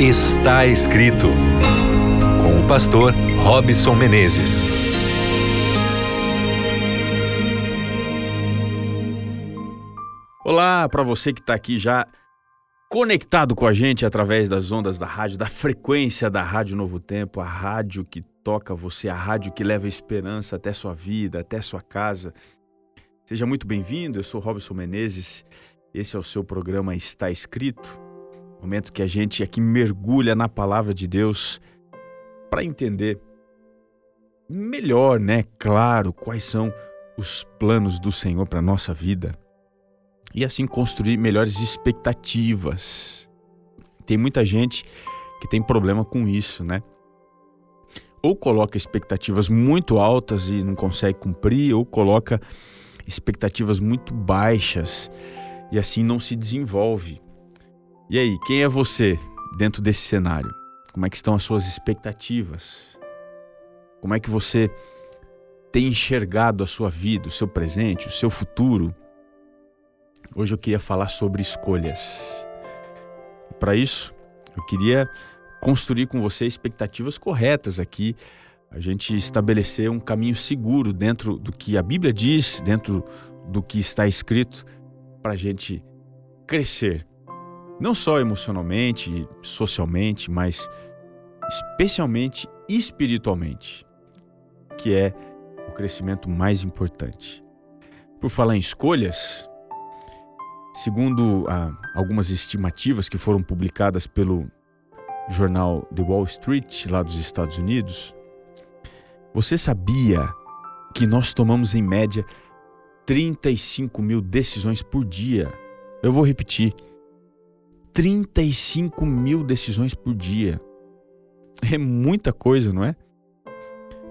Está escrito com o pastor Robson Menezes. Olá para você que está aqui já conectado com a gente através das ondas da rádio, da frequência da Rádio Novo Tempo, a rádio que toca você, a rádio que leva esperança até sua vida, até sua casa. Seja muito bem-vindo, eu sou Robson Menezes, esse é o seu programa Está Escrito, momento que a gente aqui mergulha na palavra de Deus para entender melhor, né, claro, quais são os planos do Senhor para nossa vida e assim construir melhores expectativas. Tem muita gente que tem problema com isso, né? Ou coloca expectativas muito altas e não consegue cumprir, ou coloca expectativas muito baixas e assim não se desenvolve. E aí, quem é você dentro desse cenário? Como é que estão as suas expectativas? Como é que você tem enxergado a sua vida, o seu presente, o seu futuro? Hoje eu queria falar sobre escolhas. Para isso, eu queria construir com você expectativas corretas aqui, a gente estabelecer um caminho seguro dentro do que a Bíblia diz, dentro do que está escrito, para a gente crescer, não só emocionalmente, socialmente, mas especialmente espiritualmente, que é o crescimento mais importante. Por falar em escolhas, segundo ah, algumas estimativas que foram publicadas pelo jornal The Wall Street, lá dos Estados Unidos, você sabia que nós tomamos em média 35 mil decisões por dia? Eu vou repetir: 35 mil decisões por dia. É muita coisa, não é?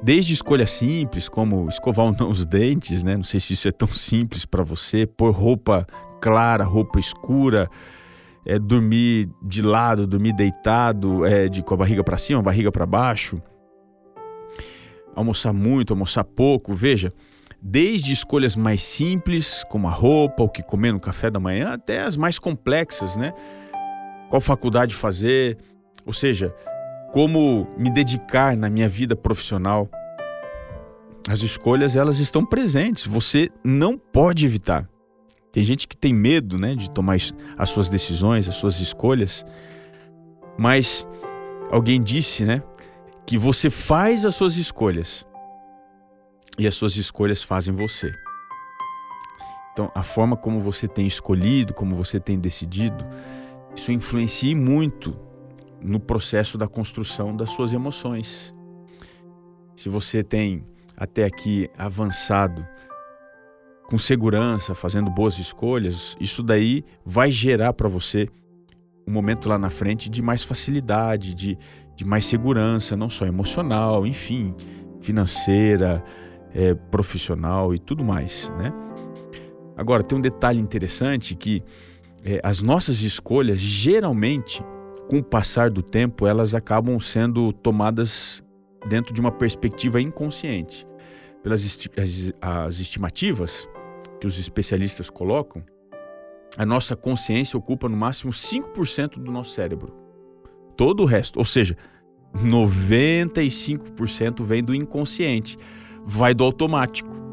Desde escolhas simples, como escovar ou não os dentes, né? Não sei se isso é tão simples para você, pôr roupa clara, roupa escura, é, dormir de lado, dormir deitado, é, de, com a barriga para cima, barriga para baixo, almoçar muito, almoçar pouco, veja, desde escolhas mais simples, como a roupa, o que comer no café da manhã, até as mais complexas, né? Qual faculdade fazer, ou seja, como me dedicar na minha vida profissional. As escolhas, elas estão presentes, você não pode evitar. Tem gente que tem medo, né, de tomar as suas decisões, as suas escolhas. Mas alguém disse, né, que você faz as suas escolhas e as suas escolhas fazem você. Então, a forma como você tem escolhido, como você tem decidido, isso influencia muito no processo da construção das suas emoções. Se você tem até aqui avançado com segurança, fazendo boas escolhas, isso daí vai gerar para você um momento lá na frente de mais facilidade, de, de mais segurança, não só emocional, enfim, financeira, é, profissional e tudo mais, né? Agora, tem um detalhe interessante que é, as nossas escolhas, geralmente, com o passar do tempo, elas acabam sendo tomadas dentro de uma perspectiva inconsciente. Pelas esti as, as estimativas, que os especialistas colocam, a nossa consciência ocupa no máximo 5% do nosso cérebro. Todo o resto, ou seja, 95% vem do inconsciente, vai do automático.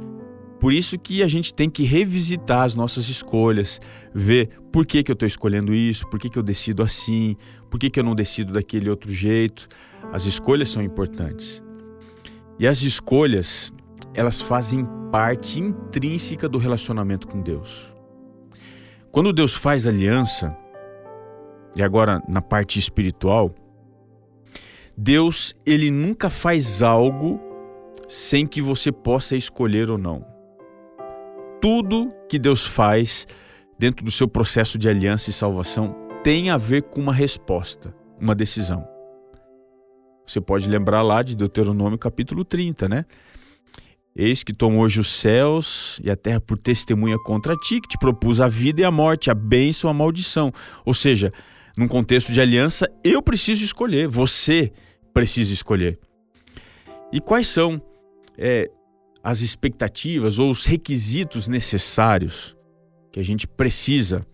Por isso que a gente tem que revisitar as nossas escolhas, ver por que, que eu estou escolhendo isso, por que, que eu decido assim, por que, que eu não decido daquele outro jeito. As escolhas são importantes. E as escolhas, elas fazem parte intrínseca do relacionamento com Deus. Quando Deus faz aliança, e agora na parte espiritual, Deus ele nunca faz algo sem que você possa escolher ou não. Tudo que Deus faz dentro do seu processo de aliança e salvação tem a ver com uma resposta, uma decisão. Você pode lembrar lá de Deuteronômio capítulo 30, né? Eis que tomou hoje os céus e a terra por testemunha contra ti, que te propus a vida e a morte, a bênção e a maldição. Ou seja, num contexto de aliança, eu preciso escolher, você precisa escolher. E quais são é, as expectativas ou os requisitos necessários que a gente precisa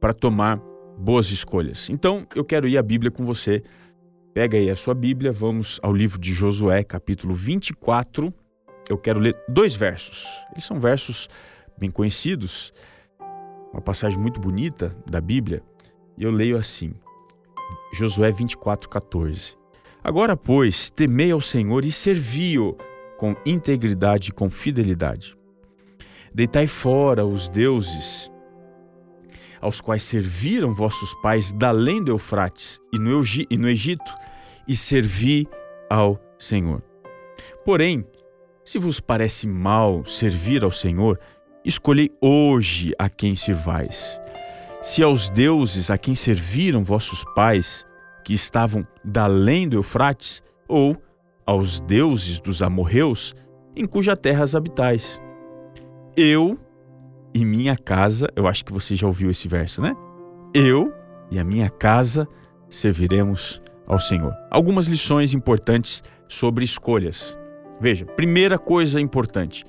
para tomar boas escolhas. Então, eu quero ir à Bíblia com você. Pega aí a sua Bíblia, vamos ao livro de Josué, capítulo 24. Eu quero ler dois versos. Eles são versos bem conhecidos, uma passagem muito bonita da Bíblia, e eu leio assim: Josué 24, 14. Agora, pois, temei ao Senhor e servi-o com integridade e com fidelidade. Deitai fora os deuses aos quais serviram vossos pais além do Eufrates e no, Egito, e servi ao Senhor. Porém, se vos parece mal servir ao Senhor, escolhei hoje a quem servais. Se aos deuses a quem serviram vossos pais, que estavam além do Eufrates, ou aos deuses dos amorreus, em cuja terra habitais. Eu e minha casa, eu acho que você já ouviu esse verso, né? Eu e a minha casa serviremos ao Senhor. Algumas lições importantes sobre escolhas. Veja, primeira coisa importante: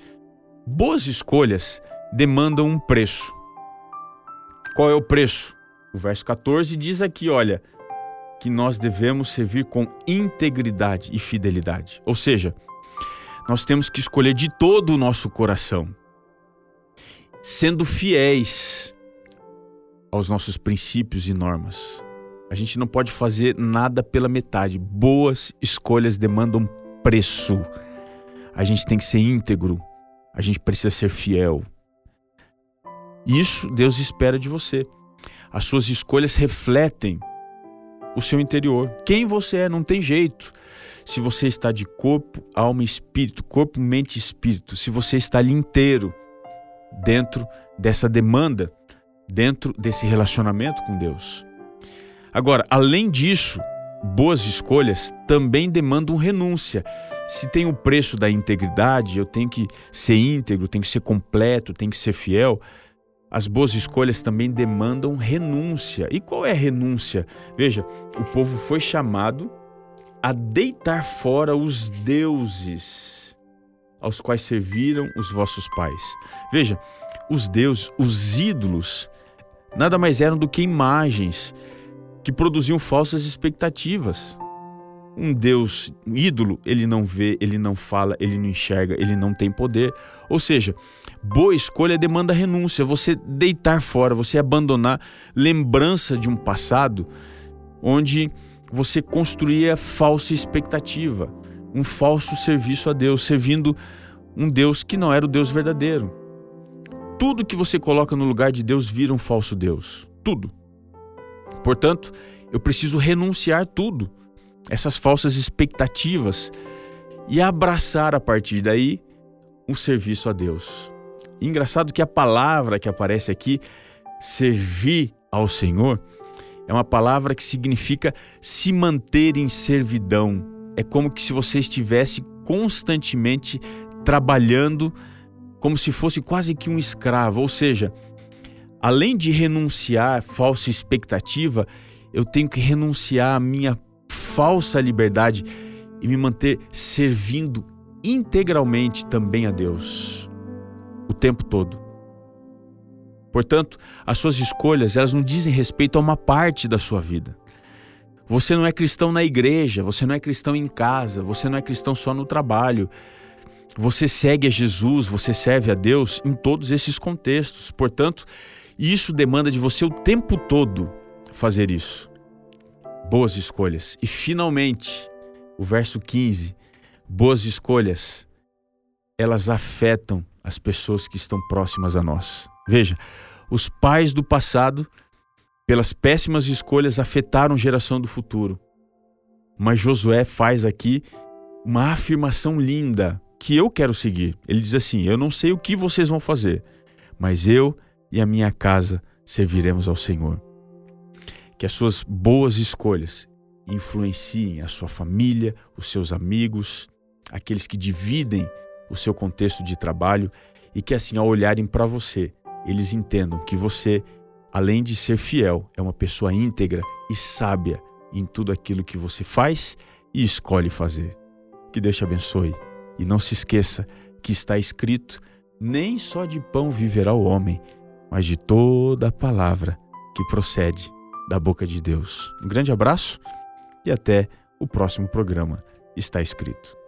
boas escolhas demandam um preço. Qual é o preço? O verso 14 diz aqui, olha, que nós devemos servir com integridade e fidelidade. Ou seja, nós temos que escolher de todo o nosso coração sendo fiéis aos nossos princípios e normas. A gente não pode fazer nada pela metade. Boas escolhas demandam preço. A gente tem que ser íntegro. A gente precisa ser fiel. Isso Deus espera de você. As suas escolhas refletem o seu interior. Quem você é, não tem jeito. Se você está de corpo, alma e espírito, corpo, mente e espírito, se você está ali inteiro, dentro dessa demanda, dentro desse relacionamento com Deus. Agora, além disso, boas escolhas também demandam renúncia. Se tem o preço da integridade, eu tenho que ser íntegro, tenho que ser completo, tenho que ser fiel. As boas escolhas também demandam renúncia. E qual é a renúncia? Veja, o povo foi chamado a deitar fora os deuses aos quais serviram os vossos pais. Veja, os deuses, os ídolos, nada mais eram do que imagens que produziam falsas expectativas. Um Deus ídolo, ele não vê, ele não fala, ele não enxerga, ele não tem poder. Ou seja, boa escolha demanda renúncia, você deitar fora, você abandonar lembrança de um passado onde você construía falsa expectativa um falso serviço a Deus, servindo um Deus que não era o Deus verdadeiro. Tudo que você coloca no lugar de Deus vira um falso Deus. Tudo. Portanto, eu preciso renunciar tudo, essas falsas expectativas, e abraçar a partir daí um serviço a Deus. engraçado que a palavra que aparece aqui, servir ao Senhor, é uma palavra que significa se manter em servidão, é como que se você estivesse constantemente trabalhando como se fosse quase que um escravo, ou seja, além de renunciar falsa expectativa, eu tenho que renunciar à minha falsa liberdade e me manter servindo integralmente também a Deus o tempo todo. Portanto, as suas escolhas, elas não dizem respeito a uma parte da sua vida. Você não é cristão na igreja, você não é cristão em casa, você não é cristão só no trabalho. Você segue a Jesus, você serve a Deus em todos esses contextos. Portanto, isso demanda de você o tempo todo fazer isso. Boas escolhas. E finalmente, o verso 15: boas escolhas, elas afetam as pessoas que estão próximas a nós. Veja, os pais do passado pelas péssimas escolhas afetaram a geração do futuro. Mas Josué faz aqui uma afirmação linda que eu quero seguir. Ele diz assim: Eu não sei o que vocês vão fazer, mas eu e a minha casa serviremos ao Senhor. Que as suas boas escolhas influenciem a sua família, os seus amigos, aqueles que dividem o seu contexto de trabalho e que assim ao olharem para você, eles entendam que você além de ser fiel, é uma pessoa íntegra e sábia em tudo aquilo que você faz e escolhe fazer. Que Deus te abençoe. E não se esqueça que está escrito: nem só de pão viverá o homem, mas de toda a palavra que procede da boca de Deus. Um grande abraço e até o próximo programa. Está escrito.